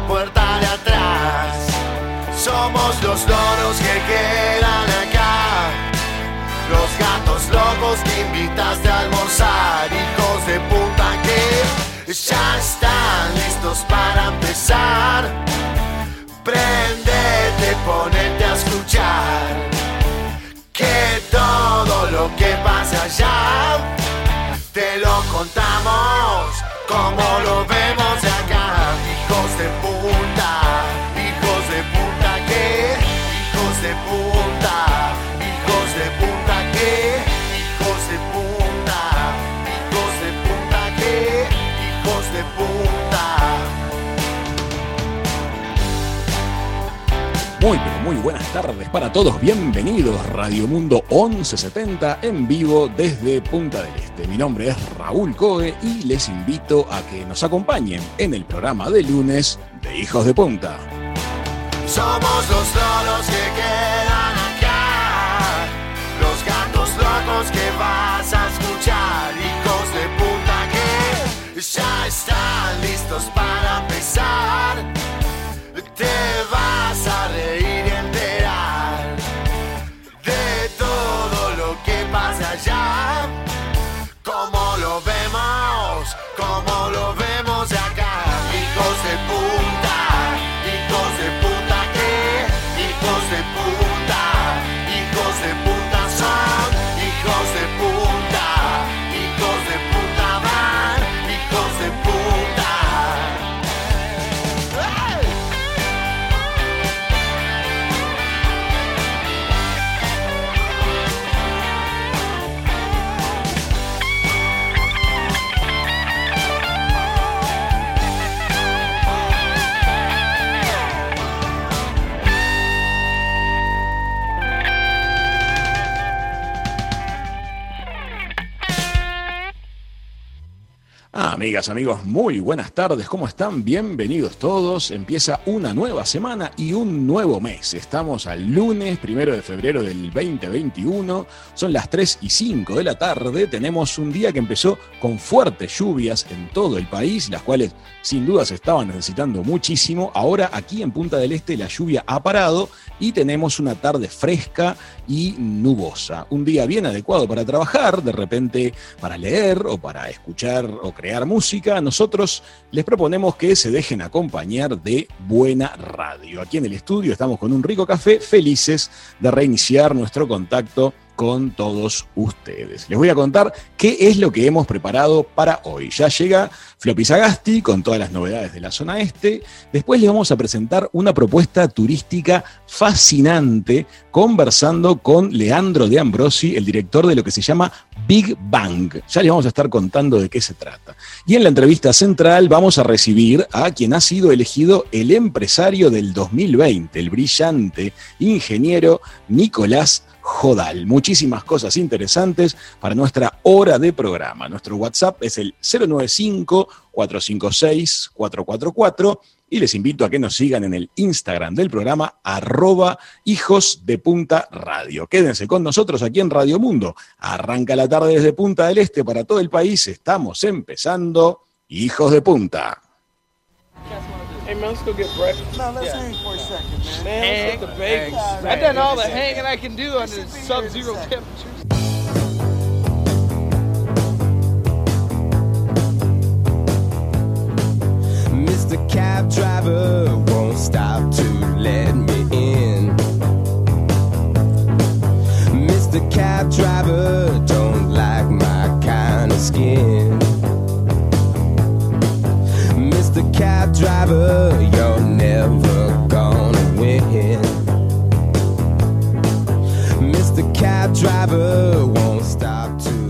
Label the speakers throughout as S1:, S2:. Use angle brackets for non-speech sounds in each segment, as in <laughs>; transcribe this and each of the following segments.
S1: Puerta de atrás. Somos los loros que quedan acá. Los gatos locos que invitaste a almorzar. Hijos de puta que ya están listos para empezar. Prendete, ponete a escuchar. Que todo lo que pasa allá te lo contamos como lo vemos
S2: Muy, pero muy buenas tardes para todos. Bienvenidos Radio Mundo 1170 en vivo desde Punta del Este. Mi nombre es Raúl Coe y les invito a que nos acompañen en el programa de lunes de Hijos de Punta.
S1: Somos los loros que quedan acá, los gatos locos que vas a escuchar, hijos de puta que ya están listos para empezar. Te vas a reír
S2: amigas, amigos, muy buenas tardes. ¿Cómo están? Bienvenidos todos. Empieza una nueva semana y un nuevo mes. Estamos al lunes, primero de febrero del 2021. Son las 3 y 5 de la tarde. Tenemos un día que empezó con fuertes lluvias en todo el país, las cuales sin duda se estaban necesitando muchísimo. Ahora aquí en Punta del Este la lluvia ha parado y tenemos una tarde fresca y nubosa. Un día bien adecuado para trabajar, de repente para leer o para escuchar o crear música. Nosotros les proponemos que se dejen acompañar de buena radio. Aquí en el estudio estamos con un rico café, felices de reiniciar nuestro contacto con todos ustedes. Les voy a contar qué es lo que hemos preparado para hoy. Ya llega Floppy Sagasti con todas las novedades de la zona este. Después les vamos a presentar una propuesta turística fascinante conversando con Leandro de Ambrosi, el director de lo que se llama Big Bang. Ya les vamos a estar contando de qué se trata. Y en la entrevista central vamos a recibir a quien ha sido elegido el empresario del 2020, el brillante ingeniero Nicolás Jodal. Muchísimas cosas interesantes para nuestra hora de programa. Nuestro WhatsApp es el 095-456-444 y les invito a que nos sigan en el Instagram del programa arroba hijos de punta radio. Quédense con nosotros aquí en Radio Mundo. Arranca la tarde desde Punta del Este para todo el país. Estamos empezando Hijos de Punta.
S3: Hey man, let's go get breakfast.
S4: No, let's hang for a second, man.
S3: Man, let's get the bacon.
S4: Hang.
S3: I've done all the hanging I can do under sub-zero temperatures.
S5: Mr. Cab Driver won't stop to let me in. Mr. Cab Driver don't like my kind of skin. Cab Driver, you're never gonna win. Mr. Cab Driver won't stop to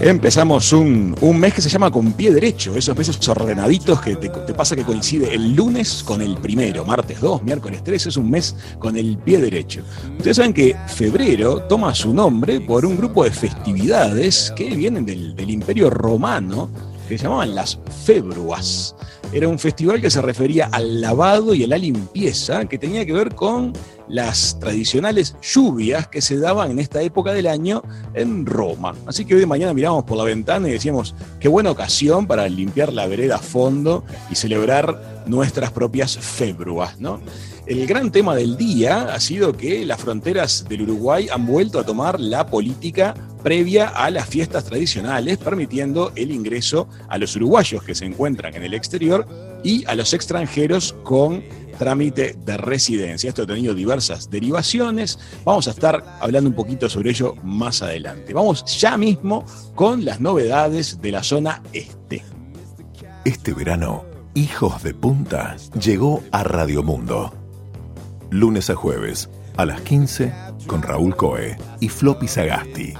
S2: Empezamos un, un mes que se llama con pie derecho, esos meses ordenaditos que te, te pasa que coincide el lunes con el primero, martes 2, miércoles 3, es un mes con el pie derecho. Ustedes saben que febrero toma su nombre por un grupo de festividades que vienen del, del Imperio Romano que se llamaban las Februas. Era un festival que se refería al lavado y a la limpieza, que tenía que ver con las tradicionales lluvias que se daban en esta época del año en Roma. Así que hoy de mañana miramos por la ventana y decíamos, qué buena ocasión para limpiar la vereda a fondo y celebrar nuestras propias februas, ¿no? El gran tema del día ha sido que las fronteras del Uruguay han vuelto a tomar la política previa a las fiestas tradicionales, permitiendo el ingreso a los uruguayos que se encuentran en el exterior y a los extranjeros con trámite de residencia. Esto ha tenido diversas derivaciones. Vamos a estar hablando un poquito sobre ello más adelante. Vamos ya mismo con las novedades de la zona este.
S6: Este verano, Hijos de Punta llegó a Radio Mundo. Lunes a jueves, a las 15, con Raúl Coe y Floppy Sagasti.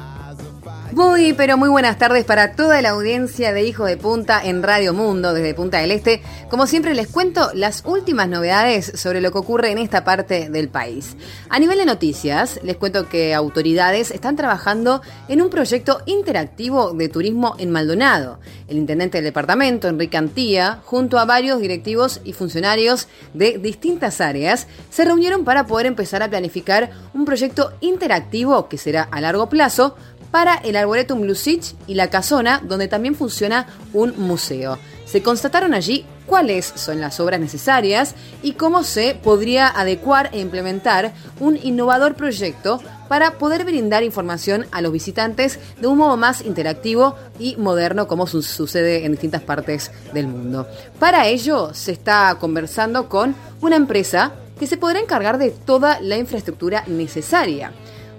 S4: Muy, pero muy buenas tardes para toda la audiencia de Hijo de Punta en Radio Mundo desde Punta del Este. Como siempre les cuento las últimas novedades sobre lo que ocurre en esta parte del país. A nivel de noticias, les cuento que autoridades están trabajando en un proyecto interactivo de turismo en Maldonado. El intendente del departamento, Enrique Antía, junto a varios directivos y funcionarios de distintas áreas, se reunieron para poder empezar a planificar un proyecto interactivo que será a largo plazo para el Arboretum Lusich y la Casona, donde también funciona un museo. Se constataron allí cuáles son las obras necesarias y cómo se podría adecuar e implementar un innovador proyecto para poder brindar información a los visitantes de un modo más interactivo y moderno como su sucede en distintas partes del mundo. Para ello se está conversando con una empresa que se podrá encargar de toda la infraestructura necesaria.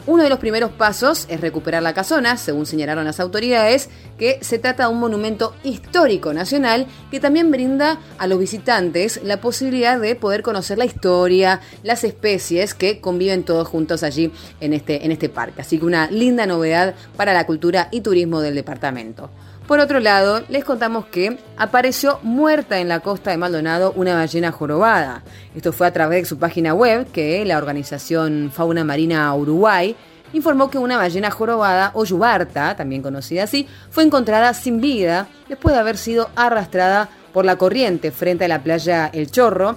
S4: Uno de los primeros pasos es recuperar la casona, según señalaron las autoridades, que se trata de un monumento histórico nacional que también brinda a los visitantes la posibilidad de poder conocer la historia, las especies que conviven todos juntos allí en este, en este parque. Así que una linda novedad para la cultura y turismo del departamento. Por otro lado, les contamos que apareció muerta en la costa de Maldonado una ballena jorobada. Esto fue a través de su página web que la organización Fauna Marina Uruguay informó que una ballena jorobada o yubarta, también conocida así, fue encontrada sin vida después de haber sido arrastrada por la corriente frente a la playa El Chorro,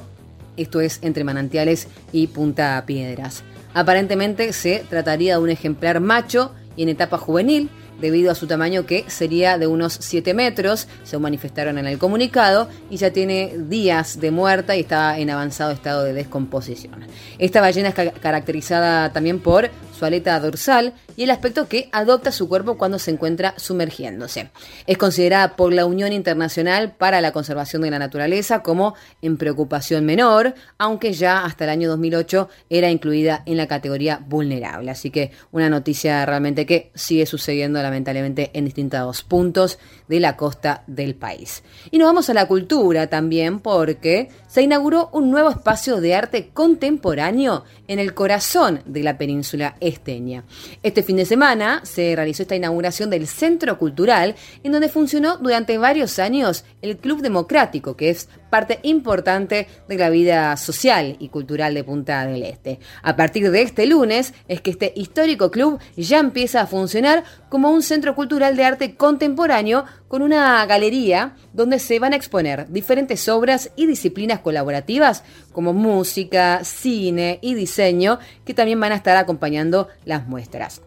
S4: esto es entre Manantiales y Punta Piedras. Aparentemente se trataría de un ejemplar macho y en etapa juvenil, debido a su tamaño que sería de unos 7 metros, se manifestaron en el comunicado, y ya tiene días de muerta y está en avanzado estado de descomposición. Esta ballena es ca- caracterizada también por su aleta dorsal y el aspecto que adopta su cuerpo cuando se encuentra sumergiéndose. Es considerada por la Unión Internacional para la Conservación de la Naturaleza como en preocupación menor, aunque ya hasta el año 2008 era incluida en la categoría vulnerable. Así que una noticia realmente que sigue sucediendo lamentablemente en distintos puntos de la costa del país. Y nos vamos a la cultura también porque se inauguró un nuevo espacio de arte contemporáneo en el corazón de la península esteña. Este fin de semana se realizó esta inauguración del Centro Cultural, en donde funcionó durante varios años el Club Democrático, que es parte importante de la vida social y cultural de Punta del Este. A partir de este lunes es que este histórico club ya empieza a funcionar como un centro cultural de arte contemporáneo con una galería donde se van a exponer diferentes obras y disciplinas colaborativas como música, cine y diseño que también van a estar acompañando las muestras.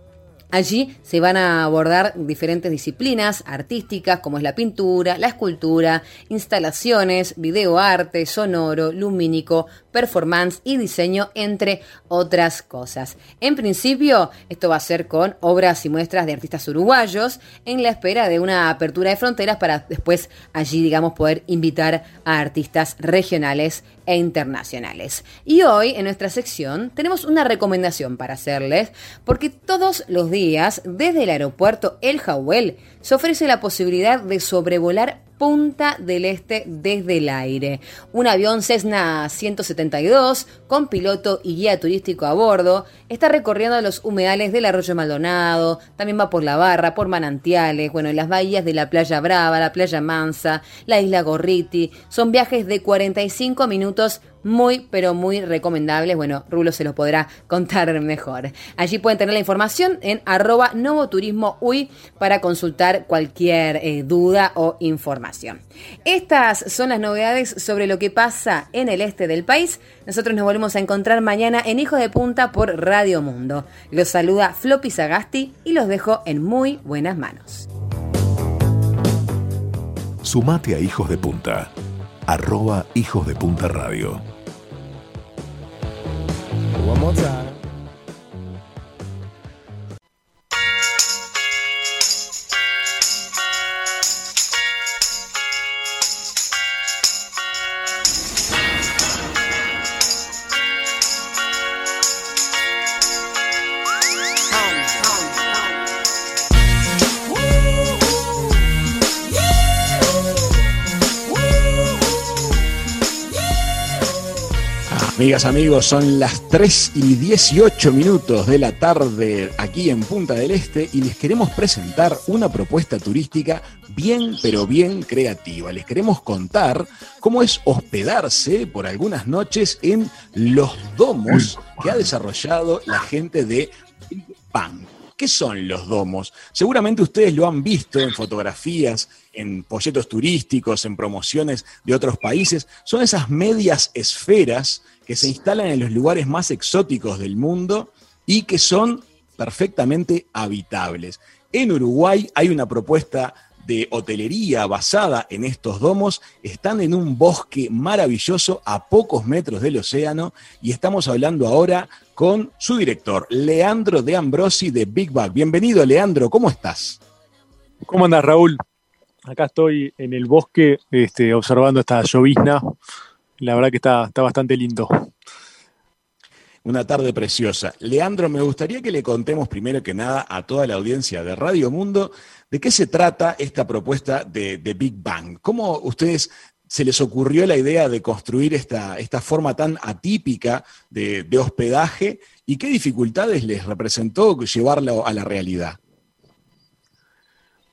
S4: Allí se van a abordar diferentes disciplinas artísticas como es la pintura, la escultura, instalaciones, videoarte, sonoro, lumínico, performance y diseño, entre otras cosas. En principio, esto va a ser con obras y muestras de artistas uruguayos en la espera de una apertura de fronteras para después allí, digamos, poder invitar a artistas regionales e internacionales. Y hoy en nuestra sección tenemos una recomendación para hacerles, porque todos los días desde el aeropuerto El Jawel se ofrece la posibilidad de sobrevolar Punta del Este desde el aire. Un avión Cessna 172 con piloto y guía turístico a bordo está recorriendo los humedales del arroyo Maldonado, también va por la barra, por manantiales, bueno, en las bahías de la playa Brava, la playa Mansa, la isla Gorriti. Son viajes de 45 minutos muy, pero muy recomendables. Bueno, Rulo se los podrá contar mejor. Allí pueden tener la información en arroba novoturismo para consultar cualquier eh, duda o información. Estas son las novedades sobre lo que pasa en el este del país. Nosotros nos volvemos a encontrar mañana en Hijo de Punta por Radio Mundo. Los saluda Floppy Sagasti y los dejo en muy buenas manos.
S6: Sumate a Hijos de Punta. Arroba Hijos de Punta Radio.
S5: One more time.
S2: Amigas, amigos, son las 3 y 18 minutos de la tarde aquí en Punta del Este y les queremos presentar una propuesta turística bien, pero bien creativa. Les queremos contar cómo es hospedarse por algunas noches en los domos que ha desarrollado la gente de Big ¿Qué son los domos? Seguramente ustedes lo han visto en fotografías, en folletos turísticos, en promociones de otros países. Son esas medias esferas que se instalan en los lugares más exóticos del mundo y que son perfectamente habitables. En Uruguay hay una propuesta de hotelería basada en estos domos, están en un bosque maravilloso a pocos metros del océano y estamos hablando ahora con su director, Leandro de Ambrosi de Big Bag. Bienvenido, Leandro, ¿cómo estás?
S7: ¿Cómo andas, Raúl? Acá estoy en el bosque este, observando esta llovizna la verdad que está, está bastante lindo.
S2: Una tarde preciosa. Leandro, me gustaría que le contemos primero que nada a toda la audiencia de Radio Mundo de qué se trata esta propuesta de, Big Bang. ¿Cómo ustedes se les ocurrió la idea de construir esta, esta forma tan atípica de, de hospedaje y qué dificultades les representó llevarlo a la realidad?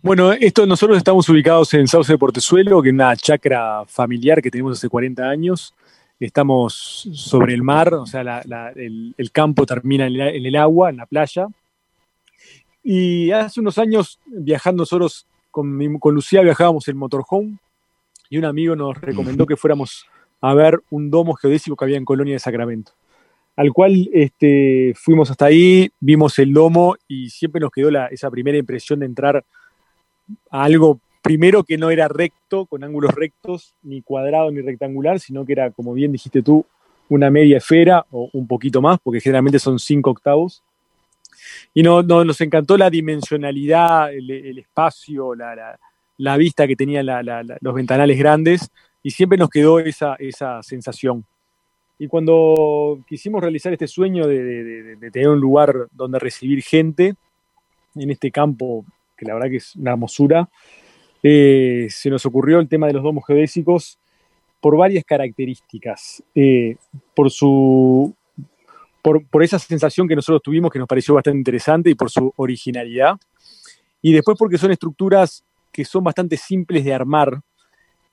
S7: Bueno, esto nosotros estamos ubicados en Sauce de Portezuelo, que es una chacra familiar que tenemos hace 40 años. Estamos sobre el mar, o sea, la- la- el, el campo termina en, la- en el agua, en la playa. Y hace unos años, viajando nosotros con, mi- con Lucía, viajábamos en motorhome y un amigo nos recomendó que fuéramos a ver un domo geodésico que había en Colonia de Sacramento. Al cual este, fuimos hasta ahí, vimos el domo y siempre nos quedó esa primera impresión de entrar a algo primero que no era recto, con ángulos rectos, ni cuadrado ni rectangular, sino que era, como bien dijiste tú, una media esfera o un poquito más, porque generalmente son cinco octavos. Y no, no- nos encantó la dimensionalidad, el, el espacio, la, la- la vista que tenían la- los ventanales grandes, y siempre nos quedó esa, esa sensación. Y cuando quisimos realizar este sueño de- de- de tener un lugar donde recibir gente, en este campo que la verdad que es una hermosura, eh, se nos ocurrió el tema de los domos geodésicos por varias características. Eh, por su. Por, por esa sensación que nosotros tuvimos que nos pareció bastante interesante y por su originalidad. Y después porque son estructuras que son bastante simples de armar.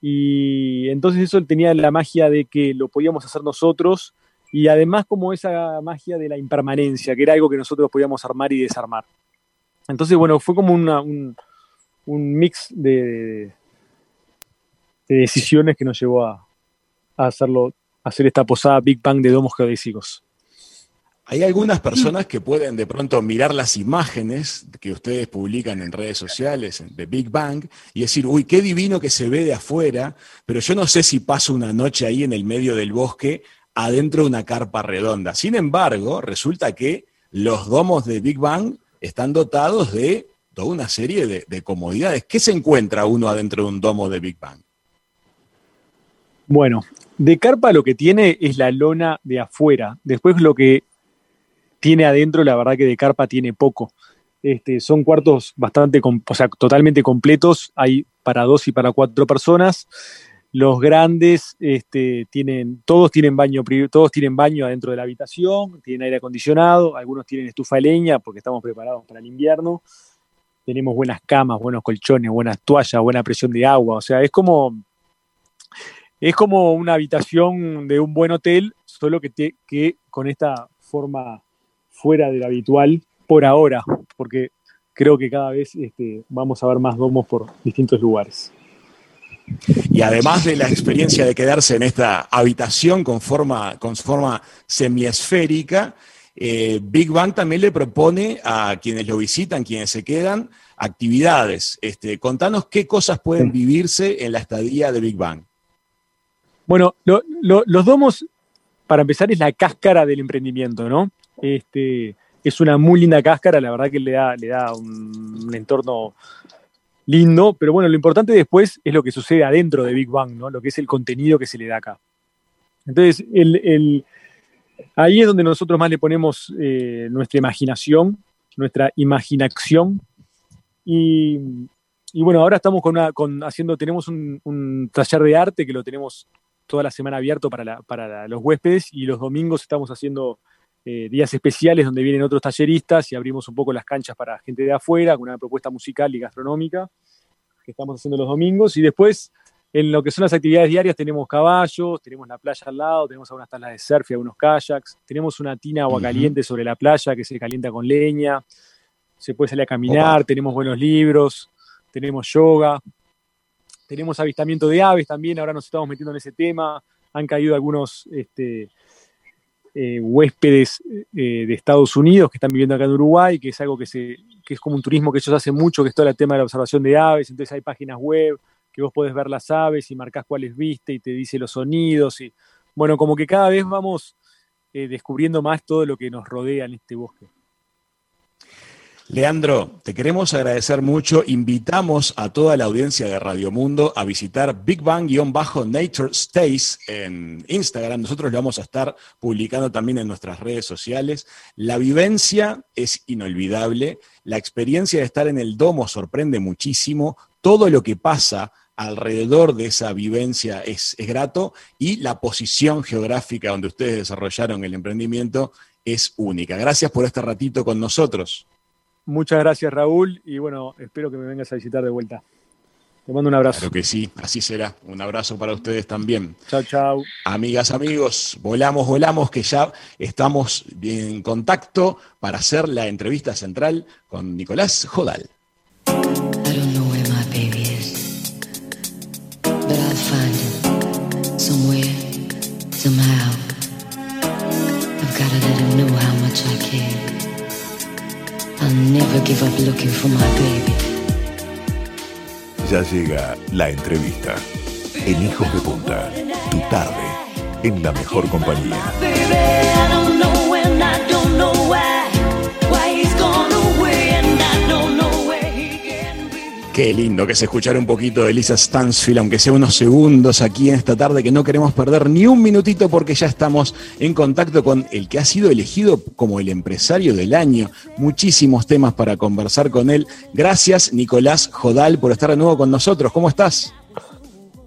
S7: Y entonces eso tenía la magia de que lo podíamos hacer nosotros y además como esa magia de la impermanencia, que era algo que nosotros podíamos armar y desarmar. Entonces, bueno, fue como una- un, un mix de, de decisiones que nos llevó a, a hacerlo, a hacer esta posada Big Bang de domos geodésicos.
S2: Hay algunas personas que pueden de pronto mirar las imágenes que ustedes publican en redes sociales de Big Bang y decir, uy, qué divino que se ve de afuera, pero yo no sé si paso una noche ahí en el medio del bosque adentro de una carpa redonda. Sin embargo, resulta que los domos de Big Bang están dotados de toda una serie de, de comodidades. ¿Qué se encuentra uno adentro de un domo de Big Bang?
S7: Bueno, de carpa lo que tiene es la lona de afuera. Después lo que tiene adentro, la verdad que de carpa tiene poco. Este, son cuartos bastante, o sea, totalmente completos. Hay para dos y para cuatro personas. Los grandes este, tienen, todos tienen baño, todos tienen baño adentro de la habitación, tienen aire acondicionado, algunos tienen estufa de leña porque estamos preparados para el invierno. Tenemos buenas camas, buenos colchones, buenas toallas, buena presión de agua. O sea, es como, es como una habitación de un buen hotel, solo que, que con esta forma fuera de lo habitual por ahora, porque creo que cada vez este, vamos a ver más domos por distintos lugares.
S2: Y además de la experiencia de quedarse en esta habitación con forma, con forma semiesférica, eh, Big Bang también le propone a quienes lo visitan, quienes se quedan, actividades. Este, contanos qué cosas pueden vivirse en la estadía de Big Bang.
S7: Bueno, lo- lo- los domos, para empezar, es la cáscara del emprendimiento, ¿no? Este, es una muy linda cáscara, la verdad que le da, le da un, un entorno lindo, pero bueno, lo importante después es lo que sucede adentro de Big Bang, ¿no? Lo que es el contenido que se le da acá. Entonces, el, el- ahí es donde nosotros más le ponemos eh, nuestra imaginación, nuestra imaginación. Y, bueno, ahora estamos con una, con, haciendo, tenemos un, taller de arte que lo tenemos toda la semana abierto para, los huéspedes y los domingos estamos haciendo eh, días especiales donde vienen otros talleristas y abrimos un poco las canchas para gente de afuera con una propuesta musical y gastronómica que estamos haciendo los domingos y después en lo que son las actividades diarias tenemos caballos, tenemos la playa al lado, tenemos algunas tablas de surf y algunos kayaks, tenemos una tina agua caliente sobre la playa que se calienta con leña, se puede salir a caminar,
S2: Opa.
S7: tenemos buenos libros, tenemos yoga, tenemos avistamiento de aves también, ahora nos estamos metiendo en ese tema. Han caído algunos este, eh, huéspedes eh, de Estados Unidos que están viviendo acá en Uruguay, que es algo que, se, que es como un turismo que ellos hacen mucho, que es todo el tema de la observación de aves. Entonces hay páginas web que vos podés ver las aves y marcás cuáles viste y te dice los sonidos. Y, bueno, como que cada vez vamos eh, descubriendo más todo lo que nos rodea en este bosque.
S2: Leandro, te queremos agradecer mucho. Invitamos a toda la audiencia de Radio Mundo a visitar Big Bang-Nature Stays en Instagram. Nosotros lo vamos a estar publicando también en nuestras redes sociales. La vivencia es inolvidable. La experiencia de estar en el domo sorprende muchísimo. Todo lo que pasa alrededor de esa vivencia es, es grato y la posición geográfica donde ustedes desarrollaron el emprendimiento es única. Gracias por este ratito con nosotros.
S7: Muchas gracias, Raúl, y bueno, espero que me vengas a visitar de vuelta. Te mando un abrazo.
S2: Claro que sí, así será. Un abrazo para ustedes también.
S7: Chao, chao.
S2: Amigas, amigos, volamos, volamos, que ya estamos en contacto para hacer la entrevista central con Nicolás Jodal.
S6: Ya llega la entrevista. En Hijos de Punta, tu tarde, en la mejor compañía.
S2: Qué lindo que se escuchara un poquito de Lisa Stansfield, aunque sea unos segundos aquí en esta tarde que no queremos perder ni un minutito porque ya estamos en contacto con el que ha sido elegido como el empresario del año. Muchísimos temas para conversar con él. Gracias, Nicolás Jodal, por estar de nuevo con nosotros. ¿Cómo estás?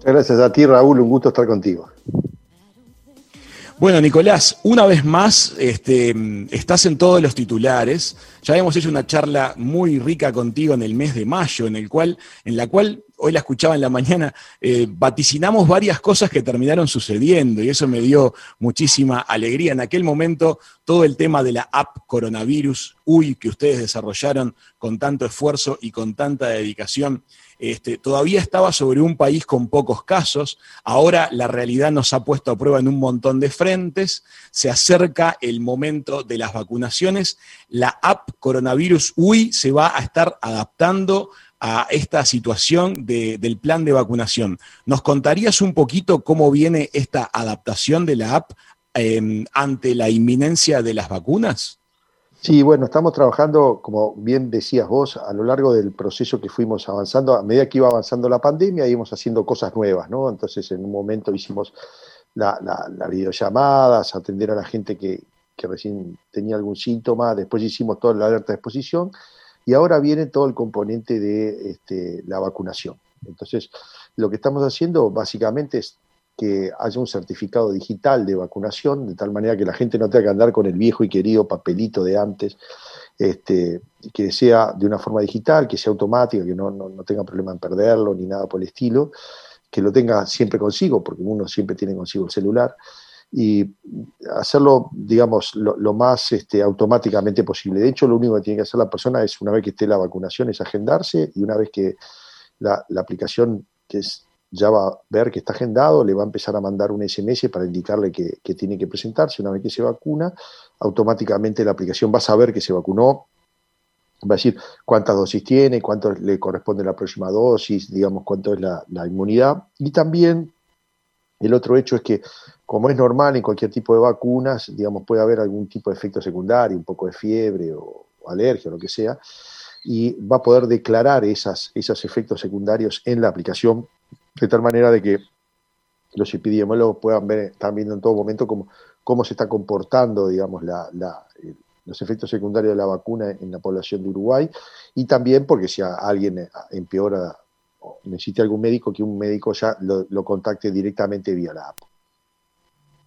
S8: Gracias a ti, Raúl. Un gusto estar contigo.
S2: Bueno, Nicolás, una vez más, este, estás en todos los titulares. Ya hemos hecho una charla muy rica contigo en el mes de mayo, en el cual, en la cual hoy la escuchaba en la mañana, eh, vaticinamos varias cosas que terminaron sucediendo y eso me dio muchísima alegría. En aquel momento, todo el tema de la app coronavirus, uy, que ustedes desarrollaron con tanto esfuerzo y con tanta dedicación, este, todavía estaba sobre un país con pocos casos, ahora la realidad nos ha puesto a prueba en un montón de frentes, se acerca el momento de las vacunaciones, la app coronavirus UI se va a estar adaptando a esta situación de- del plan de vacunación. ¿Nos contarías un poquito cómo viene esta adaptación de la app eh, ante la inminencia de las vacunas?
S8: Sí, bueno, estamos trabajando, como bien decías vos, a lo largo del proceso que fuimos avanzando, a medida que iba avanzando la pandemia, íbamos haciendo cosas nuevas, ¿no? Entonces, en un momento hicimos la, la, la videollamadas, atender a la gente que, que recién tenía algún síntoma, después hicimos toda la alerta de exposición, y ahora viene todo el componente de este, la vacunación. Entonces, lo que estamos haciendo básicamente es que haya un certificado digital de vacunación, de tal manera que la gente no tenga que andar con el viejo y querido papelito de antes, este, que sea de una forma digital, que sea automática, que no, no, tenga problema en perderlo ni nada por el estilo, que lo tenga siempre consigo, porque uno siempre tiene consigo el celular, y hacerlo, digamos, lo, más este, automáticamente posible. De hecho, lo único que tiene que hacer la persona es, una vez que esté la vacunación, es agendarse, y una vez que la, la aplicación que es ya va a ver que está agendado, le va a empezar a mandar un SMS para indicarle que, tiene que presentarse. Una vez que se vacuna, automáticamente la aplicación va a saber que se vacunó, va a decir cuántas dosis tiene, cuánto le corresponde la próxima dosis, digamos, cuánto es la, inmunidad. Y también el otro hecho es que, como es normal en cualquier tipo de vacunas, digamos, puede haber algún tipo de efecto secundario, un poco de fiebre o, alergia o lo que sea, y va a poder declarar esos efectos secundarios en la aplicación de tal manera de que los epidemiólogos puedan ver, están viendo en todo momento cómo, cómo se está comportando, digamos, la, los efectos secundarios de la vacuna en la población de Uruguay y también porque si alguien empeora o necesita algún médico, que un médico ya lo, contacte directamente vía la app.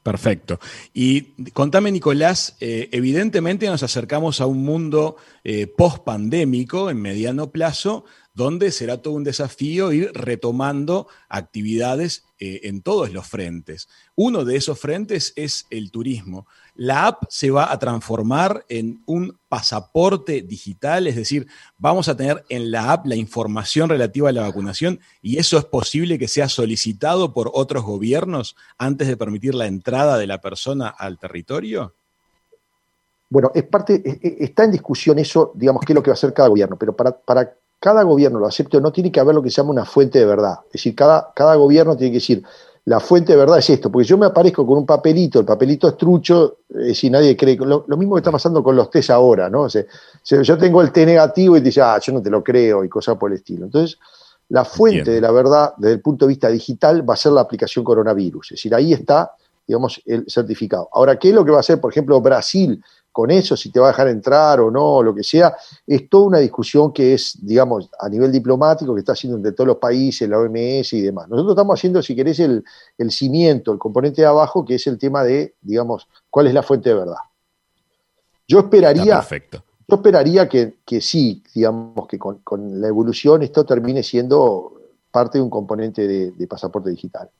S2: Perfecto. Y contame, Nicolás, eh, evidentemente nos acercamos a un mundo eh, post-pandémico en mediano plazo, donde será todo un desafío ir retomando actividades eh, en todos los frentes. Uno de esos frentes es el turismo. La app se va a transformar en un pasaporte digital, es decir, vamos a tener en la app la información relativa a la vacunación y eso es posible que sea solicitado por otros gobiernos antes de permitir la entrada de la persona al territorio.
S8: Bueno, es parte, está en discusión eso, digamos, qué es lo que va a hacer cada gobierno, pero para cada gobierno lo acepte o no, tiene que haber lo que se llama una fuente de verdad. Es decir, cada, cada gobierno tiene que decir, la fuente de verdad es esto, porque yo me aparezco con un papelito, el papelito es trucho, eh, si nadie cree, lo, mismo que está pasando con los test ahora, ¿no? O sea, yo tengo el T negativo y te dice, ah, yo no te lo creo y cosas por el estilo. Entonces, la fuente de la verdad desde el punto de vista digital va a ser la aplicación coronavirus, es decir, ahí está, digamos, el certificado. Ahora, ¿qué es lo que va a hacer, por ejemplo, Brasil con eso, si te va a dejar entrar o no, lo que sea, es toda una discusión que es, digamos, a nivel diplomático, que está haciendo entre todos los países, la OMS y demás. Nosotros estamos haciendo, si querés, el, cimiento, el componente de abajo, que es el tema de, digamos, cuál es la fuente de verdad. Yo esperaría, yo esperaría que, sí, digamos, que con, la evolución esto termine siendo parte de un componente de, pasaporte digital.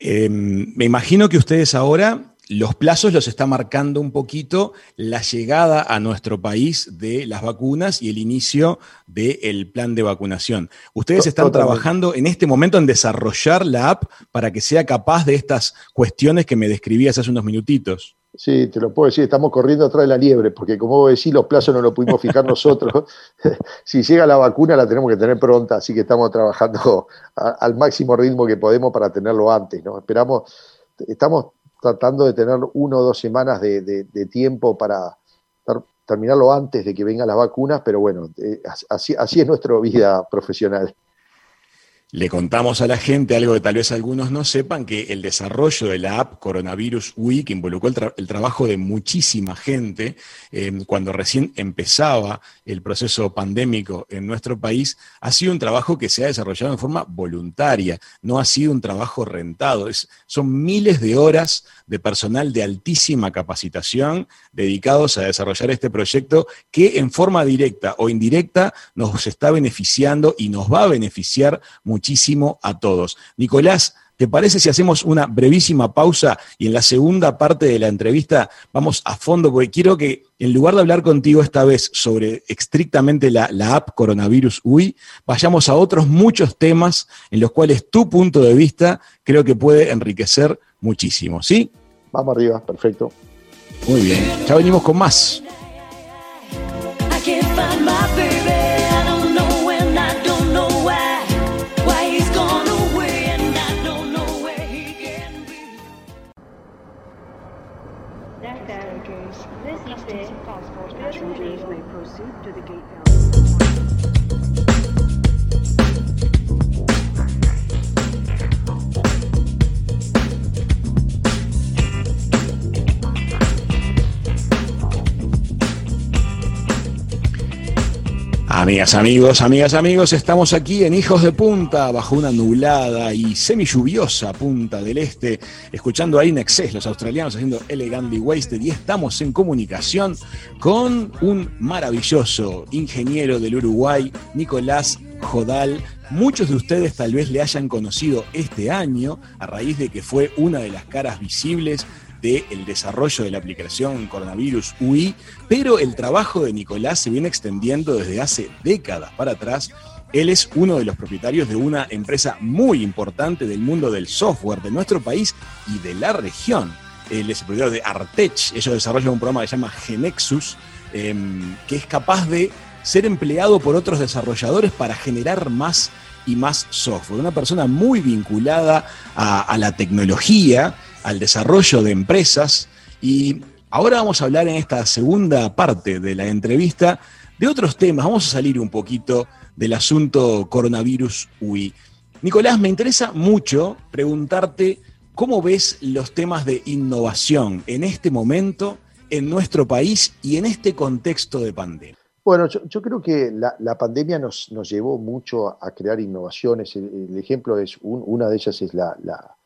S2: Em, me imagino que ustedes ahora los plazos los está marcando un poquito la llegada a nuestro país de las vacunas y el inicio del plan de vacunación. Ustedes están trabajando en este momento en desarrollar la app para que sea capaz de estas cuestiones que me describías hace unos minutitos.
S8: Sí, te lo puedo decir, estamos corriendo atrás de la liebre, porque como vos decís, los plazos no los pudimos fijar nosotros. <laughs> si llega la vacuna la tenemos que tener pronta, así que estamos trabajando al máximo ritmo que podemos para tenerlo antes. ¿no? Esperamos, estamos tratando de tener uno o dos semanas de, tiempo para terminarlo antes de que vengan las vacunas, pero bueno, eh, así, así es nuestra vida profesional.
S2: Le contamos a la gente algo que tal vez algunos no sepan, que el desarrollo de la app Coronavirus que involucró el, trabajo de muchísima gente, em, cuando recién empezaba el proceso pandémico en nuestro país, ha sido un trabajo que se ha desarrollado en forma voluntaria, no ha sido un trabajo rentado. son miles de horas de personal de altísima capacitación dedicados a desarrollar este proyecto que en forma directa o indirecta nos está beneficiando y nos va a beneficiar muchísimo a todos. Nicolás, ¿te parece si hacemos una brevísima pausa y en la segunda parte de la entrevista vamos a fondo? Porque quiero que en lugar de hablar contigo esta vez sobre estrictamente la, la app Coronavirus UI, vayamos a otros muchos temas en los cuales tu punto de vista creo que puede enriquecer muchísimo, ¿sí?
S8: Vamos arriba, perfecto.
S2: Muy bien, ya venimos con más. Amigas, amigos, amigas, amigos, estamos aquí en Hijos de Punta, bajo una nublada y semi-lluviosa punta del este, escuchando a Inexcess, los australianos haciendo Elegantly Wasted, y estamos en comunicación con un maravilloso ingeniero del Uruguay, Nicolás Jodal. Muchos de ustedes tal vez le hayan conocido este año a raíz de que fue una de las caras visibles del desarrollo de la aplicación Coronavirus UI, pero el trabajo de Nicolás se viene extendiendo desde hace décadas para atrás. Él es uno de los propietarios de una empresa muy importante del mundo del software de nuestro país y de la región. Él es el propietario de Artech. Ellos desarrollan un programa que se llama Genexus, em, que es capaz de ser empleado por otros desarrolladores para generar más y más software. Una persona muy vinculada a, a la tecnología al desarrollo de empresas y ahora vamos a hablar en esta segunda parte de la entrevista de otros temas. Vamos a salir un poquito del asunto coronavirus UI. Nicolás, me interesa mucho preguntarte cómo ves los temas de innovación en este momento, en nuestro país y en este contexto de pandemia.
S8: Bueno, yo, creo que la, pandemia nos, nos, llevó mucho a crear innovaciones. El, ejemplo es, una de ellas es la, la,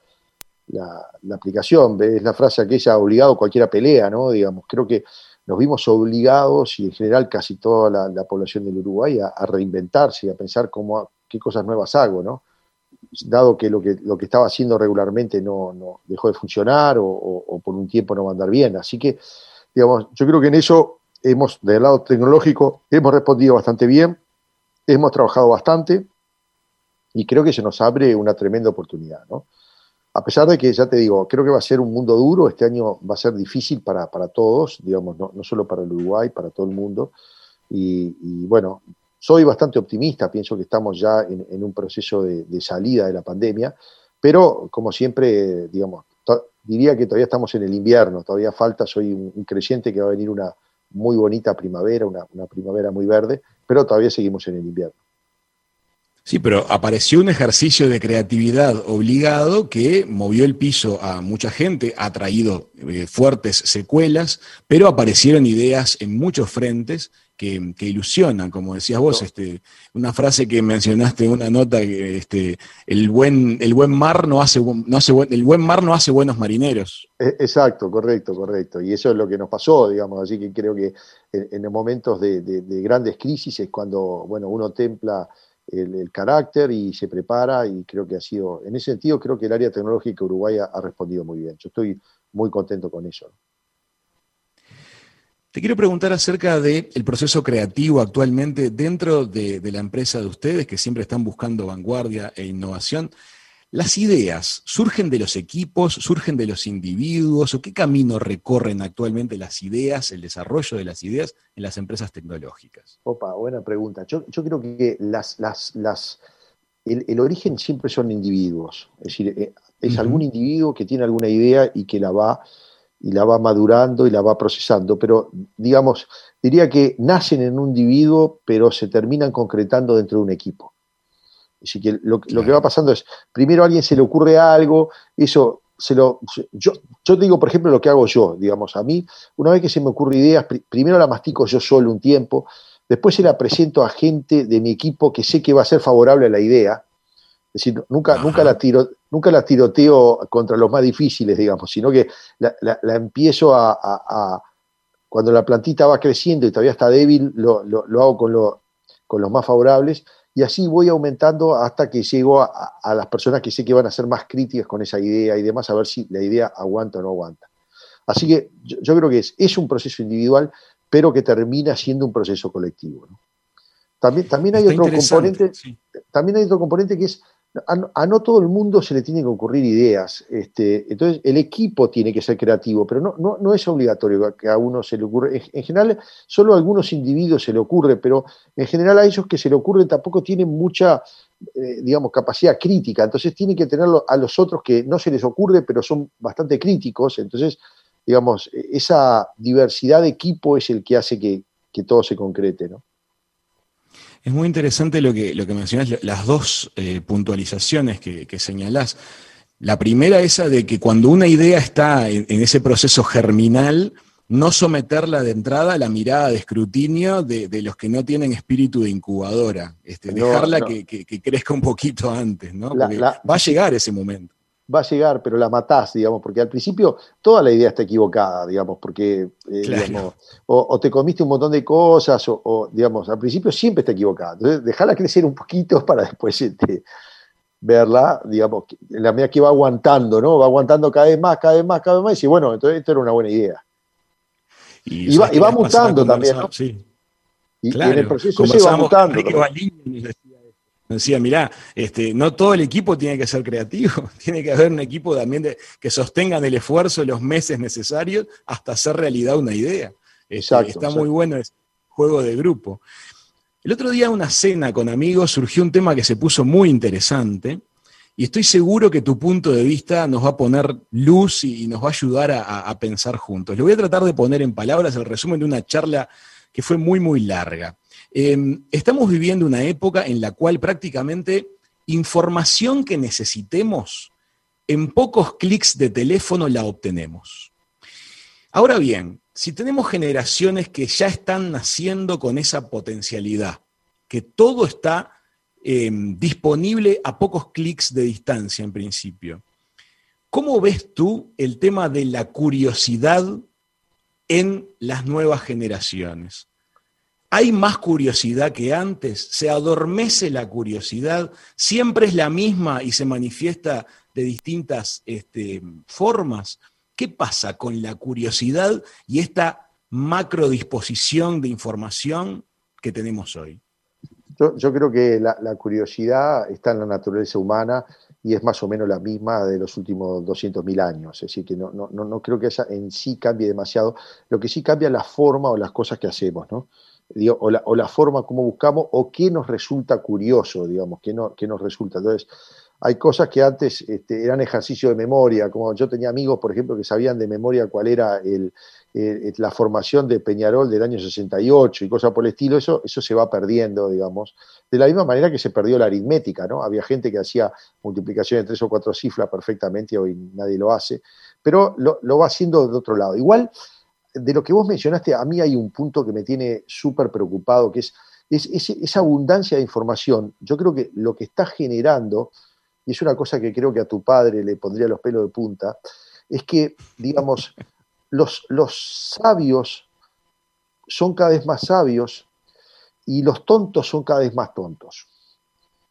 S8: aplicación, es la frase aquella obligado cualquiera pelea, ¿no? Digamos, creo que nos vimos obligados y en general casi toda la, población del Uruguay a, reinventarse y a pensar cómo, qué cosas nuevas hago, ¿no? Dado que lo que, lo que estaba haciendo regularmente no, no dejó de funcionar o, por un tiempo no va a andar bien. Así que, digamos, yo creo que en eso hemos, del lado tecnológico, hemos respondido bastante bien, hemos trabajado bastante y creo que se nos abre una tremenda oportunidad, ¿no? A pesar de que, ya te digo, creo que va a ser un mundo duro, este año va a ser difícil para, todos, digamos, no, solo para el Uruguay, para todo el mundo. Y, bueno, soy bastante optimista, pienso que estamos ya en, un proceso de, salida de la pandemia, pero como siempre, digamos, diría que todavía estamos en el invierno, todavía falta, soy un, creyente que va a venir una muy bonita primavera, una primavera muy verde, pero todavía seguimos en el invierno.
S2: Sí, pero apareció un ejercicio de creatividad obligado que movió el piso a mucha gente, ha traído eh, fuertes secuelas, pero aparecieron ideas en muchos frentes que, ilusionan, como decías vos, este, una frase que mencionaste en una nota que este, el buen, el buen mar no hace, no hace el buen mar no hace buenos marineros.
S8: E, exacto, correcto, correcto. Y eso es lo que nos pasó, digamos, así que creo que en, momentos de, de grandes crisis es cuando bueno, uno templa el, carácter y se prepara y creo que ha sido, en ese sentido, creo que el área tecnológica uruguaya ha respondido muy bien. Yo estoy muy contento con eso.
S2: Te quiero preguntar acerca del proceso creativo actualmente dentro de, de, la empresa de ustedes, que siempre están buscando vanguardia e innovación. ¿Las ideas surgen de los equipos, surgen de los individuos o qué camino recorren actualmente las ideas, el desarrollo de las ideas en las empresas tecnológicas?
S8: Opa, buena pregunta. Yo, creo que las, las, las, el, origen siempre son individuos. Es decir, eh, es algún individuo que tiene alguna idea y que la va y la va madurando y la va procesando, pero digamos, diría que nacen en un individuo, pero se terminan concretando dentro de un equipo. Así que lo, que va pasando es, primero a alguien se le ocurre algo, eso se lo... Yo, yo te digo, por ejemplo, lo que hago yo, digamos, a mí, una vez que se me ocurre ideas, primero la mastico yo solo un tiempo, después se la presento a gente de mi equipo que sé que va a ser favorable a la idea, es decir, nunca, nunca, la tiro, nunca la tiroteo contra los más difíciles, digamos, sino que la, empiezo a, Cuando la plantita va creciendo y todavía está débil, lo, hago con, con los más favorables y así voy aumentando hasta que llego a, las personas que sé que van a ser más críticas con esa idea y demás, a ver si la idea aguanta o no aguanta. Así que yo, creo que es, es, un proceso individual, pero que termina siendo un proceso colectivo. También, también, hay otro componente, también hay otro componente que es a, no todo el mundo se le tienen que ocurrir ideas. Este, entonces, el equipo tiene que ser creativo, pero no, no, no es obligatorio que a uno se le ocurra. En, general, solo a algunos individuos se le ocurre, pero en general a ellos que se le ocurre tampoco tienen mucha, eh, digamos, capacidad crítica. Entonces, tienen que tenerlo a los otros que no se les ocurre, pero son bastante críticos. Entonces, digamos, esa diversidad de equipo es el que hace que, que todo se concrete, ¿no?
S2: Es muy interesante lo que, lo que mencionas, las dos eh, puntualizaciones que, que, señalás. La primera esa de que cuando una idea está en, ese proceso germinal, no someterla de entrada a la mirada de escrutinio de, de los que no tienen espíritu de incubadora, este,
S8: No,
S2: dejarla
S8: no.
S2: Que, que- que crezca un poquito antes, ¿no?
S8: La-
S2: Porque
S8: la-
S2: va a llegar ese momento.
S8: Va a llegar, pero la matás, digamos, porque al principio toda la idea está equivocada, digamos, porque, eh,
S2: Claro.
S8: digamos, o, o te comiste un montón de cosas, o, o, digamos, al principio siempre está equivocada. Entonces, dejarla crecer un poquito <laughs> para después este, verla, digamos, en la medida que va aguantando, ¿no? Va aguantando cada vez más, cada vez más, cada vez más, y dice, bueno, entonces esto era una buena idea. Y va-
S2: ¿sabes
S8: y va mutando también.
S2: Sí.
S8: Y, y en el proceso ese va mutando.
S2: Decía mirá, este, no todo el equipo tiene que ser creativo, <laughs> tiene que haber un equipo también de, que sostengan el esfuerzo los meses necesarios hasta hacer realidad una idea. Este,
S8: Exacto,
S2: está
S8: exacto.
S2: muy bueno ese juego de grupo. El otro día una cena con amigos surgió un tema que se puso muy interesante y estoy seguro que tu punto de vista nos va a poner luz y, nos va a ayudar a, a- a pensar juntos. Le voy a tratar de poner en palabras el resumen de una charla que fue muy, muy larga. Eh, estamos viviendo una época en la cual prácticamente información que necesitemos, en pocos clics de teléfono la obtenemos. Ahora bien, si tenemos generaciones que ya están naciendo con esa potencialidad, que todo está eh, disponible a pocos clics de distancia en principio, ¿cómo ves tú el tema de la curiosidad en las nuevas generaciones? ¿Hay más curiosidad que antes? ¿Se adormece la curiosidad? ¿Siempre es la misma y se manifiesta de distintas este, formas? ¿Qué pasa con la curiosidad y esta macrodisposición de información que tenemos hoy?
S8: Yo, creo que la, curiosidad está en la naturaleza humana y es más o menos la misma de los últimos 200.000 años. Es decir, que no, no, no creo que en sí cambie demasiado. Lo que sí cambia es la forma o las cosas que hacemos, ¿no? O, la, forma como buscamos o qué nos resulta curioso, digamos, qué, no, qué nos resulta. Entonces, hay cosas que antes este, eran ejercicio de memoria, como yo tenía amigos, por ejemplo, que sabían de memoria cuál era el, eh, la formación de Peñarol del año 68 y cosas por el estilo, eso, eso se va perdiendo, digamos. De la misma manera que se perdió la aritmética, ¿no? Había gente que hacía multiplicación de tres o cuatro cifras perfectamente, hoy nadie lo hace, pero lo, lo va haciendo de otro lado. Igual, de lo que vos mencionaste, a mí hay un punto que me tiene súper preocupado, que es, es, es esa abundancia de información. Yo creo que lo que está generando, y es una cosa que creo que a tu padre le pondría los pelos de punta, es que, digamos, <laughs> los, los sabios son cada vez más sabios y los tontos son cada vez más tontos.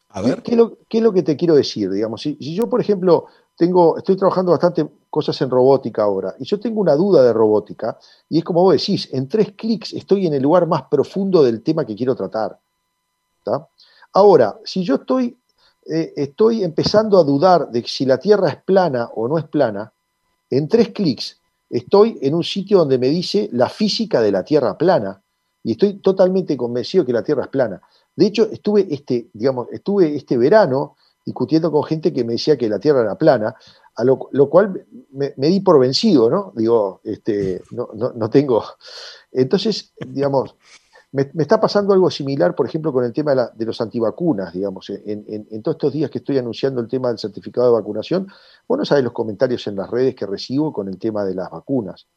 S2: A ver.
S8: ¿Qué, qué es, lo, qué es lo que te quiero decir? Digamos, si, si yo, por ejemplo, tengo, estoy trabajando bastante cosas en robótica ahora, y yo tengo una duda de robótica, y es como vos decís, en tres clics estoy en el lugar más profundo del tema que quiero tratar. Ahora, si yo estoy, eh, estoy empezando a dudar de si la Tierra es plana o no es plana, en tres clics estoy en un sitio donde me dice la física de la Tierra plana, y estoy totalmente convencido que la Tierra es plana. De hecho, estuve este, digamos, estuve este verano discutiendo con gente que me decía que la Tierra era plana, a lo, cual me, di por vencido, ¿no? Digo, este, no, no, no tengo. Entonces, digamos, me, está pasando algo similar, por ejemplo, con el tema de, la, de los antivacunas, digamos, en, todos estos días que estoy anunciando el tema del certificado de vacunación, bueno, sabes los comentarios en las redes que recibo con el tema de las vacunas,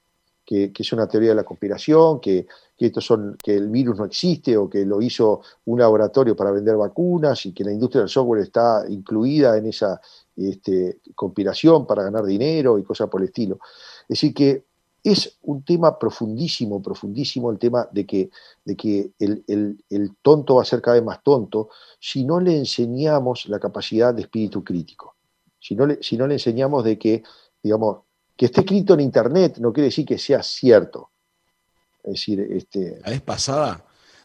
S8: que, es una teoría de la conspiración, que, estos son, que el virus no existe o que lo hizo un laboratorio para vender vacunas y que la industria del software está incluida en esa este, conspiración para ganar dinero y cosas por el estilo. Es decir, que es un tema profundísimo, profundísimo el tema de que, de que el, el, tonto va a ser cada vez más tonto si no le enseñamos la capacidad de espíritu crítico. Si no le, si no le enseñamos de que, digamos, que esté escrito en Internet no quiere decir que sea cierto. Es decir, este...
S2: La vez pasada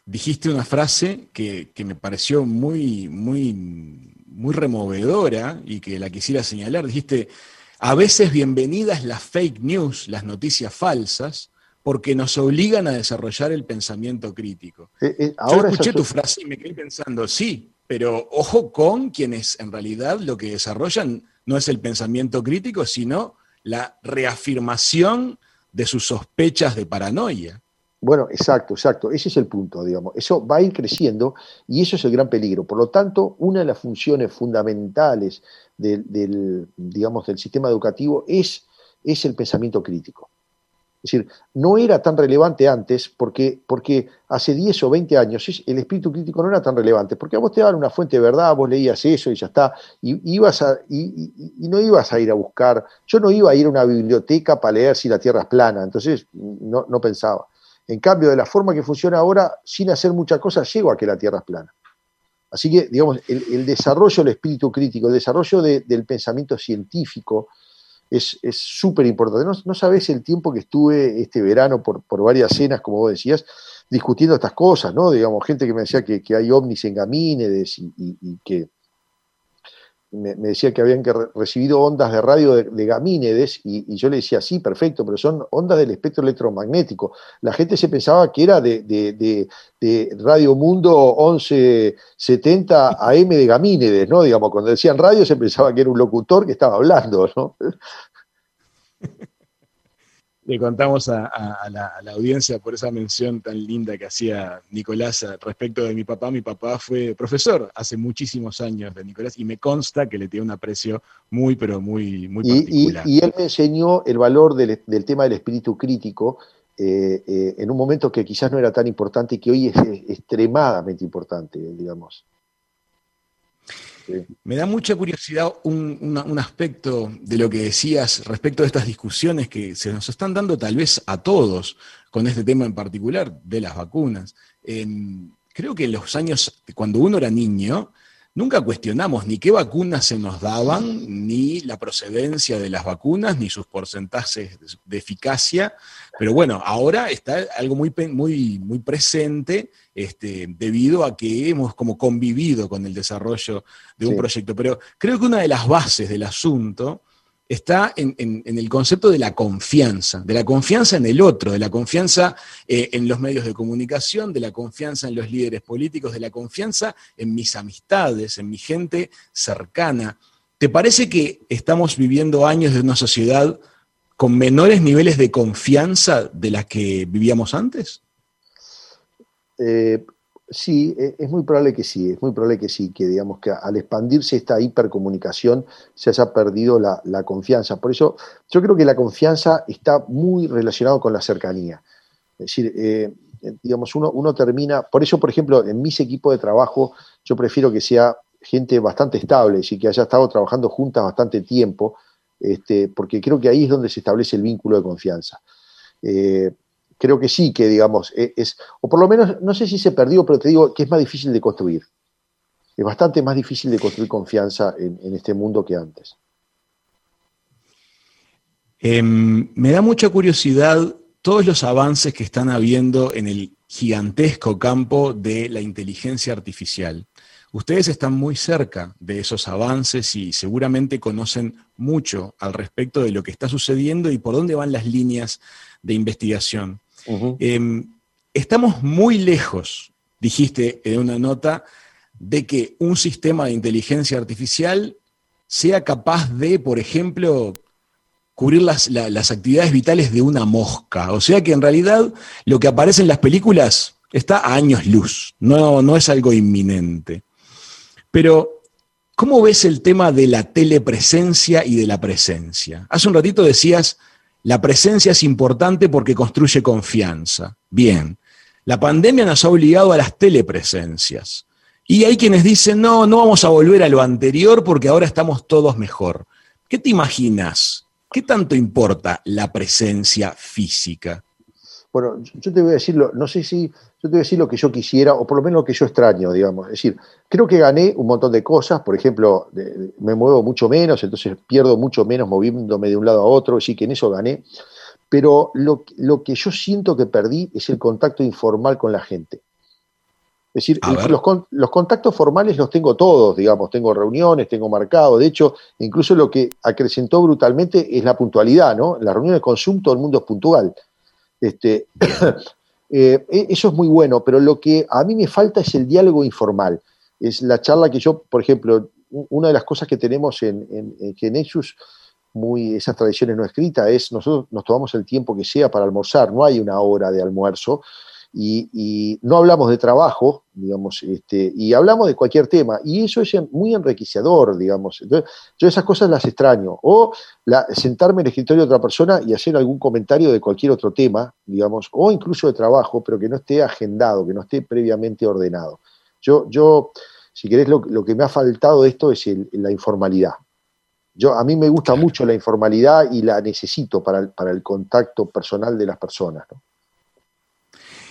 S2: dijiste una frase que, que me pareció muy, muy, muy removedora y que la quisiera señalar. Dijiste, a veces bienvenidas las fake news, las noticias falsas, porque nos obligan a desarrollar el pensamiento crítico.
S8: Eh, eh, ahora
S2: Yo escuché tu frase y me quedé pensando, sí, pero ojo con quienes en realidad lo que desarrollan no es el pensamiento crítico, sino la reafirmación de sus sospechas de paranoia.
S8: Bueno, exacto, exacto. Ese es el punto, digamos. Eso va a ir creciendo y eso es el gran peligro. Por lo tanto, una de las funciones fundamentales del, del digamos, del sistema educativo es, es el pensamiento crítico. Es decir, no era tan relevante antes porque, porque hace 10 o 20 años el espíritu crítico no era tan relevante, porque a vos te daban una fuente de verdad, vos leías eso y ya está, y, ibas a, y, y- y no ibas a ir a buscar, yo no iba a ir a una biblioteca para leer si la Tierra es plana, entonces no, no pensaba. En cambio, de la forma que funciona ahora, sin hacer muchas cosas, llego a que la Tierra es plana. Así que, digamos, el, desarrollo del espíritu crítico, el desarrollo de- del pensamiento científico es súper importante. No, no sabés el tiempo que estuve este verano por, por varias cenas, como vos decías, discutiendo estas cosas, ¿no? Digamos, gente que me decía que, hay ovnis en Gamínedes y, y- y que me, decía que habían que re- recibido ondas de radio de, de Gamínedes y, yo le decía, sí, perfecto, pero son ondas del espectro electromagnético. La gente se pensaba que era de, de- de- de Radio Mundo 1170 AM de Gamínedes, ¿no? Digamos, cuando decían radio se pensaba que era un locutor que estaba hablando, ¿no? <laughs>
S2: Le contamos a, a- a la, a la audiencia por esa mención tan linda que hacía Nicolás respecto de mi papá. Mi papá fue profesor hace muchísimos años de Nicolás y me consta que le tiene un aprecio muy, pero muy, muy
S8: Y, y-
S2: particular.
S8: y él me enseñó el valor del, del tema del espíritu crítico eh, eh, en un momento que quizás no era tan importante y que hoy es, es extremadamente importante, digamos.
S2: Me da mucha curiosidad un, aspecto de lo que decías respecto de estas discusiones que se nos están dando tal vez a todos con este tema en particular de las vacunas. Creo que en los años, cuando uno era niño, nunca cuestionamos ni qué vacunas se nos daban, ni la procedencia de las vacunas, ni sus porcentajes de, eficacia. Pero bueno, ahora está algo muy, muy, muy presente este, debido a que hemos como convivido con el desarrollo de un
S8: Sí.
S2: proyecto. Pero creo que una de las bases del asunto está en, el concepto de la confianza, de la confianza en el otro, de la confianza eh, en los medios de comunicación, de la confianza en los líderes políticos, de la confianza en mis amistades, en mi gente cercana. ¿Te parece que estamos viviendo años de una sociedad con menores niveles de confianza de las que vivíamos antes?
S8: Eh, sí, eh, es muy probable que sí, es muy probable que sí, que digamos que al expandirse esta hipercomunicación se haya perdido la, confianza. Por eso yo creo que la confianza está muy relacionado con la cercanía. Es decir, eh, digamos, uno, uno termina, por eso, por ejemplo, en mis equipos de trabajo, yo prefiero que sea gente bastante estable, y que haya estado trabajando juntas bastante tiempo, este, porque creo que ahí es donde se establece el vínculo de confianza. Eh, creo que sí, que digamos, e- es, o por lo menos, no sé si se perdió, pero te digo que es más difícil de construir. Es bastante más difícil de construir confianza en, en este mundo que antes.
S2: Em, me da mucha curiosidad todos los avances que están habiendo en el gigantesco campo de la inteligencia artificial. Ustedes están muy cerca de esos avances y seguramente conocen mucho al respecto de lo que está sucediendo y por dónde van las líneas de investigación. Eh, estamos muy lejos, dijiste en una nota, de que un sistema de inteligencia artificial sea capaz de, por ejemplo, cubrir las, la- las actividades vitales de una mosca. O sea que en realidad lo que aparece en las películas está a años luz, no, no es algo inminente. Pero, ¿cómo ves el tema de la telepresencia y de la presencia? Hace un ratito decías, la presencia es importante porque construye confianza. Bien, la pandemia nos ha obligado a las telepresencias. Y hay quienes dicen, no, no vamos a volver a lo anterior porque ahora estamos todos mejor. ¿Qué te imaginas? ¿Qué tanto importa la presencia física?
S8: Bueno, yo te voy a decir, lo- no sé si, yo te voy a decir lo que yo quisiera, o por lo menos lo que yo extraño, digamos. Es decir, creo que gané un montón de cosas, por ejemplo, de- me muevo mucho menos, entonces pierdo mucho menos moviéndome de un lado a otro, así que en eso gané. Pero lo, lo que yo siento que perdí es el contacto informal con la gente. Es decir, los, con- los contactos formales los tengo todos, digamos, tengo reuniones, tengo marcado. De hecho, incluso lo que acrecentó brutalmente es la puntualidad, ¿no? Las reuniones con Zoom todo el mundo es puntual. Este, <clears throat> eh, e- eso es muy bueno, pero lo que a mí me falta es el diálogo informal. Es la charla que yo, por ejemplo, una de las cosas que tenemos en, en, en Genexus, muy, esas tradiciones no escritas, es nosotros nos tomamos el tiempo que sea para almorzar, no hay una hora de almuerzo. Y, no hablamos de trabajo, digamos, este, y hablamos de cualquier tema, y eso es muy enriquecedor, digamos. Yo esas cosas las extraño. O sentarme en el escritorio de otra persona y hacer algún comentario de cualquier otro tema, digamos, o incluso de trabajo, pero que no esté agendado, que no esté previamente ordenado. Yo, yo si querés, lo, lo que me ha faltado de esto es la informalidad. Yo, a mí me gusta mucho la informalidad y la necesito para el, para el contacto personal de las personas. ¿no?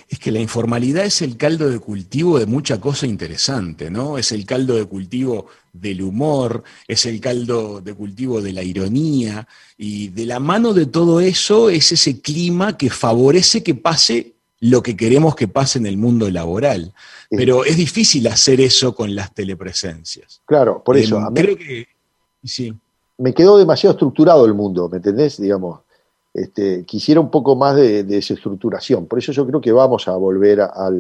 S2: Es que la informalidad es el caldo de cultivo de mucha cosa interesante, ¿no? Es el caldo de cultivo del humor, es el caldo de cultivo de la ironía, y de la mano de todo eso es ese clima que favorece que pase lo que queremos que pase en el mundo laboral. Pero es difícil hacer eso con las telepresencias.
S8: Claro, por eso.
S2: Em,
S8: a mí-
S2: creo que sí.
S8: me quedó demasiado estructurado el mundo, ¿me entendés? Digamos, este, quisiera un poco más de, de desestructuración. Por eso yo creo que vamos a volver a,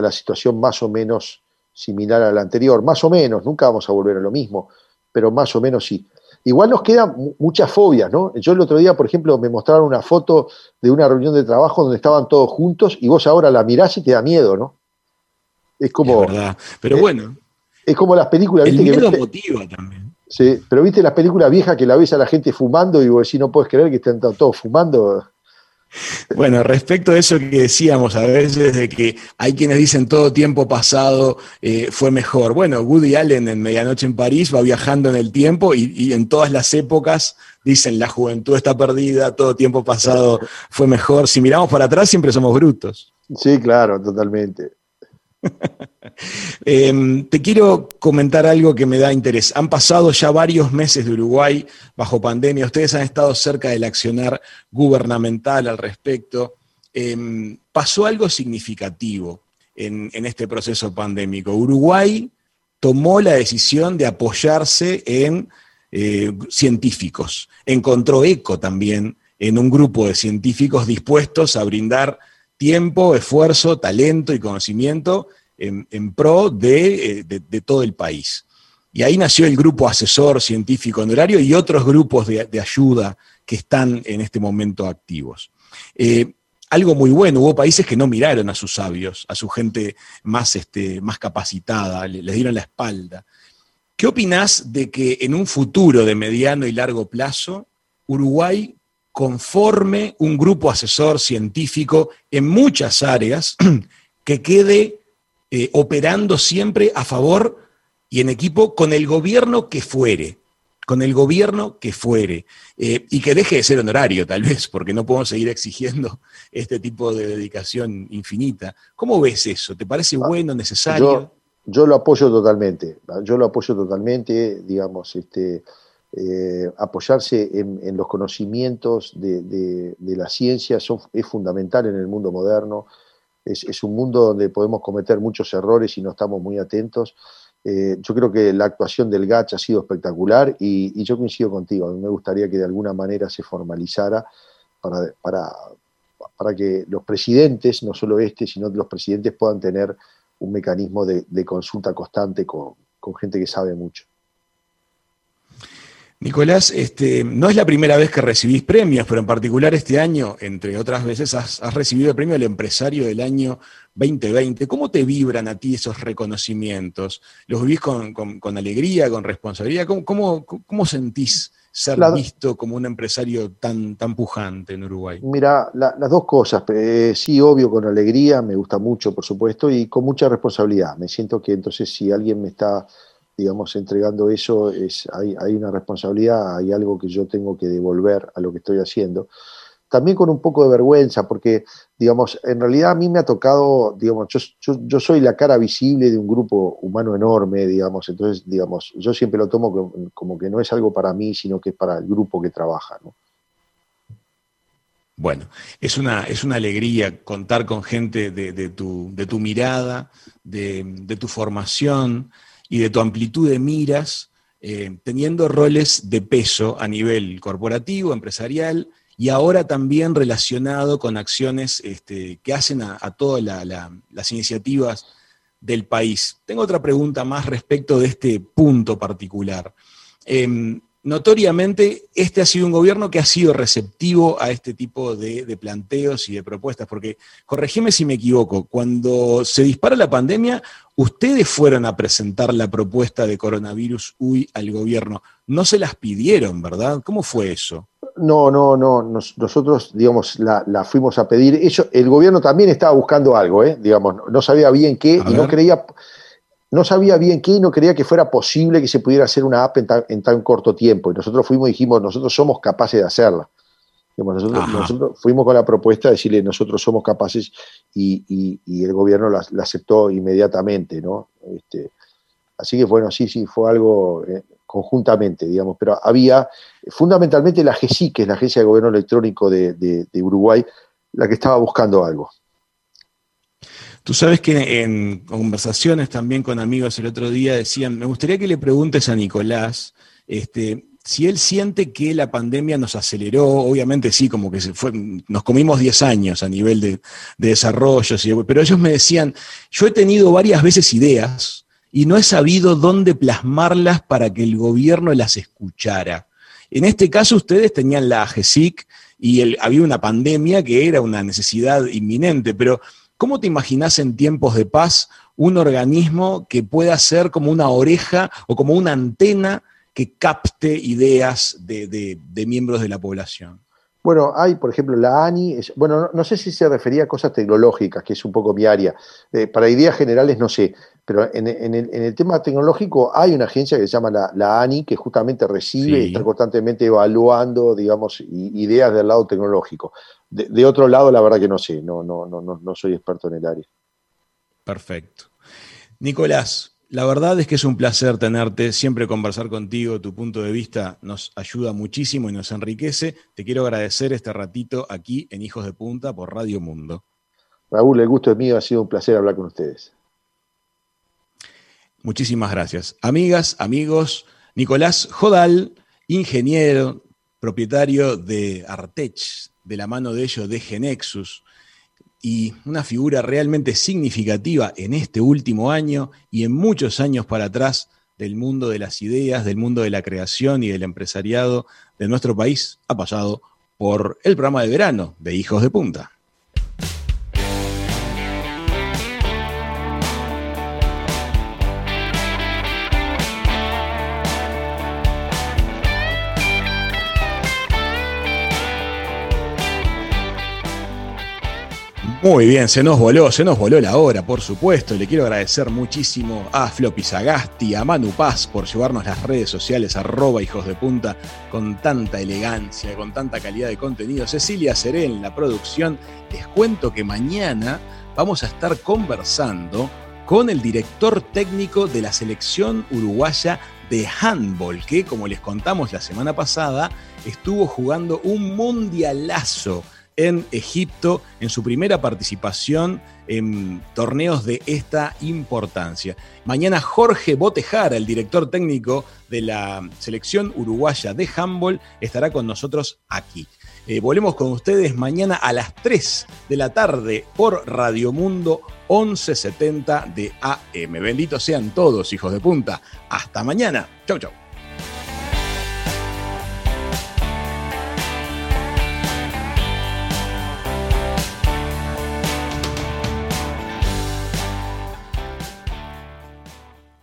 S8: la situación más o menos similar a la anterior. Más o menos, nunca vamos a volver a lo mismo, pero más o menos sí. Igual nos quedan mu- muchas fobias, ¿no? Yo el otro día, por ejemplo, me mostraron una foto de una reunión de trabajo donde estaban todos juntos y vos ahora la mirás y te da miedo, ¿no? Es como,
S2: Es verdad. Pero
S8: eh,
S2: bueno,
S8: es como las películas,
S2: el
S8: ¿viste? que
S2: miedo
S8: mete-
S2: motiva también.
S8: Sí, pero viste las películas viejas que la ves a la gente fumando y vos decís, no puedes creer que estén to- todos fumando.
S2: Bueno, respecto a eso que decíamos a veces de que hay quienes dicen todo tiempo pasado eh, fue mejor. Bueno, Woody Allen en Medianoche en París va viajando en el tiempo y, y en todas las épocas dicen la juventud está perdida, todo tiempo pasado fue mejor. Si miramos para atrás siempre somos brutos.
S8: Sí, claro, totalmente. <laughs>
S2: Eh, te quiero comentar algo que me da interés. Han pasado ya varios meses de Uruguay bajo pandemia. Ustedes han estado cerca del accionar gubernamental al respecto. Eh, pasó algo significativo en, en este proceso pandémico. Uruguay tomó la decisión de apoyarse en eh, científicos. Encontró eco también en un grupo de científicos dispuestos a brindar tiempo, esfuerzo, talento y conocimiento en, pro de, eh, de- todo el país. Y ahí nació el grupo asesor científico honorario y otros grupos de, ayuda que están en este momento activos. Eh, algo muy bueno, hubo países que no miraron a sus sabios, a su gente más, este, más capacitada, le- les dieron la espalda. ¿Qué opinás de que en un futuro de mediano y largo plazo Uruguay conforme un grupo asesor científico en muchas áreas <clears throat> que quede eh, operando siempre a favor y en equipo con el gobierno que fuere, con el gobierno que fuere, eh, y que deje de ser honorario tal vez, porque no podemos seguir exigiendo <laughs> este tipo de dedicación infinita. ¿Cómo ves eso? ¿Te parece bueno, necesario?
S8: Yo, yo lo apoyo totalmente. Yo lo apoyo totalmente, digamos, este, eh, apoyarse en, los conocimientos de, la ciencia es fundamental en el mundo moderno. Es, un mundo donde podemos cometer muchos errores y no estamos muy atentos. Eh, yo creo que la actuación del GACH ha sido espectacular y, yo coincido contigo. A mí me gustaría que de alguna manera se formalizara para, que los presidentes, no solo este, sino los presidentes puedan tener un mecanismo de, consulta constante con, con gente que sabe mucho.
S2: Nicolás, este, no es la primera vez que recibís premios, pero en particular este año, entre otras veces, has, has recibido el premio al empresario del año 2020. ¿Cómo te vibran a ti esos reconocimientos? ¿Los vivís con, con- con alegría, con responsabilidad? ¿Cómo, cómo, cómo sentís ser
S8: La-
S2: visto como un empresario tan, tan pujante en Uruguay?
S8: Mira, la- las dos cosas, eh, sí, obvio, con alegría, me gusta mucho, por supuesto, y con mucha responsabilidad. Me siento que entonces si alguien me está, digamos, entregando eso, es, hay, hay una responsabilidad, hay algo que yo tengo que devolver a lo que estoy haciendo. También con un poco de vergüenza, porque, digamos, en realidad a mí me ha tocado, digamos, yo, yo, yo soy la cara visible de un grupo humano enorme, digamos, entonces, digamos, yo siempre lo tomo como, como que no es algo para mí, sino que es para el grupo que trabaja, ¿no?
S2: Bueno, es una, es una alegría contar con gente de, de tu, de tu mirada, de, de tu formación y de tu amplitud de miras, eh, teniendo roles de peso a nivel corporativo, empresarial y ahora también relacionado con acciones este, que hacen a, todas la- la- las iniciativas del país. Tengo otra pregunta más respecto de este punto particular. Em, notoriamente este ha sido un gobierno que ha sido receptivo a este tipo de, de planteos y de propuestas, porque corregime si me equivoco, cuando se dispara la pandemia, ustedes fueron a presentar la propuesta de coronavirus UI al gobierno, no se las pidieron, ¿verdad? ¿Cómo fue eso?
S8: No, no, no. Nos- nosotros, digamos, la, la fuimos a pedir. Ellos, el gobierno también estaba buscando algo, ¿eh? Digamos, no- sabía bien qué
S2: A
S8: y no creía, no sabía bien qué y no creía que fuera posible que se pudiera hacer una app en tan, en tan corto tiempo. Y nosotros fuimos y dijimos, nosotros somos capaces de hacerla. Nosotros, nosotros fuimos con la propuesta de decirle, nosotros somos capaces y, y- y el gobierno la, la aceptó inmediatamente, ¿no? Este, así que bueno, sí, sí, fue algo eh, conjuntamente, digamos, pero había fundamentalmente la GESI, que es la Agencia de Gobierno Electrónico de, de- de Uruguay, la que estaba buscando algo.
S2: Tú sabes que en conversaciones también con amigos el otro día decían, me gustaría que le preguntes a Nicolás, este, si él siente que la pandemia nos aceleró, obviamente sí, como que se fue, nos comimos 10 años a nivel de, de desarrollo, pero ellos me decían, yo he tenido varias veces ideas y no he sabido dónde plasmarlas para que el gobierno las escuchara. En este caso ustedes tenían la AGESIC y el- había una pandemia que era una necesidad inminente, pero ¿cómo te imaginas en tiempos de paz un organismo que pueda ser como una oreja o como una antena que capte ideas de, de- de miembros de la población?
S8: Bueno, hay, por ejemplo, la ANI, es- bueno, no, no sé si se refería a cosas tecnológicas, que es un poco mi área. Eh, para ideas generales no sé, pero en, en el, en el tema tecnológico hay una agencia que se llama la, la ANI, que justamente recibe
S2: Sí.
S8: y está constantemente evaluando, digamos, ideas del lado tecnológico. De, de otro lado, la verdad que no sé, no, no, no, no, no soy experto en el área.
S2: Perfecto. Nicolás, la verdad es que es un placer tenerte, siempre conversar contigo, tu punto de vista nos ayuda muchísimo y nos enriquece. Te quiero agradecer este ratito aquí en Hijos de Punta por Radio Mundo.
S8: Raúl, el gusto es mío, ha sido un placer hablar con ustedes.
S2: Muchísimas gracias. Amigas, amigos, Nicolás Jodal, ingeniero, propietario de Artech, de la mano de ellos de Genexus, y una figura realmente significativa en este último año y en muchos años para atrás del mundo de las ideas, del mundo de la creación y del empresariado de nuestro país, ha pasado por el programa de verano de Hijos de Punta. Muy bien, se nos voló, se nos voló la hora, por supuesto. Le quiero agradecer muchísimo a Floppy Sagasti, a Manu Paz por llevarnos las redes sociales, arroba hijos de punta, con tanta elegancia, con tanta calidad de contenido. Cecilia Seré en la producción. Les cuento que mañana vamos a estar conversando con el director técnico de la selección uruguaya de handball, que como les contamos la semana pasada, estuvo jugando un mundialazo en Egipto en su primera participación en torneos de esta importancia. Mañana Jorge Botejara, el director técnico de la selección uruguaya de handball, estará con nosotros aquí. Eh, volvemos con ustedes mañana a las 3 de la tarde por Radio Mundo 1170 de AM. Benditos sean todos, hijos de punta. Hasta mañana. Chau, chau.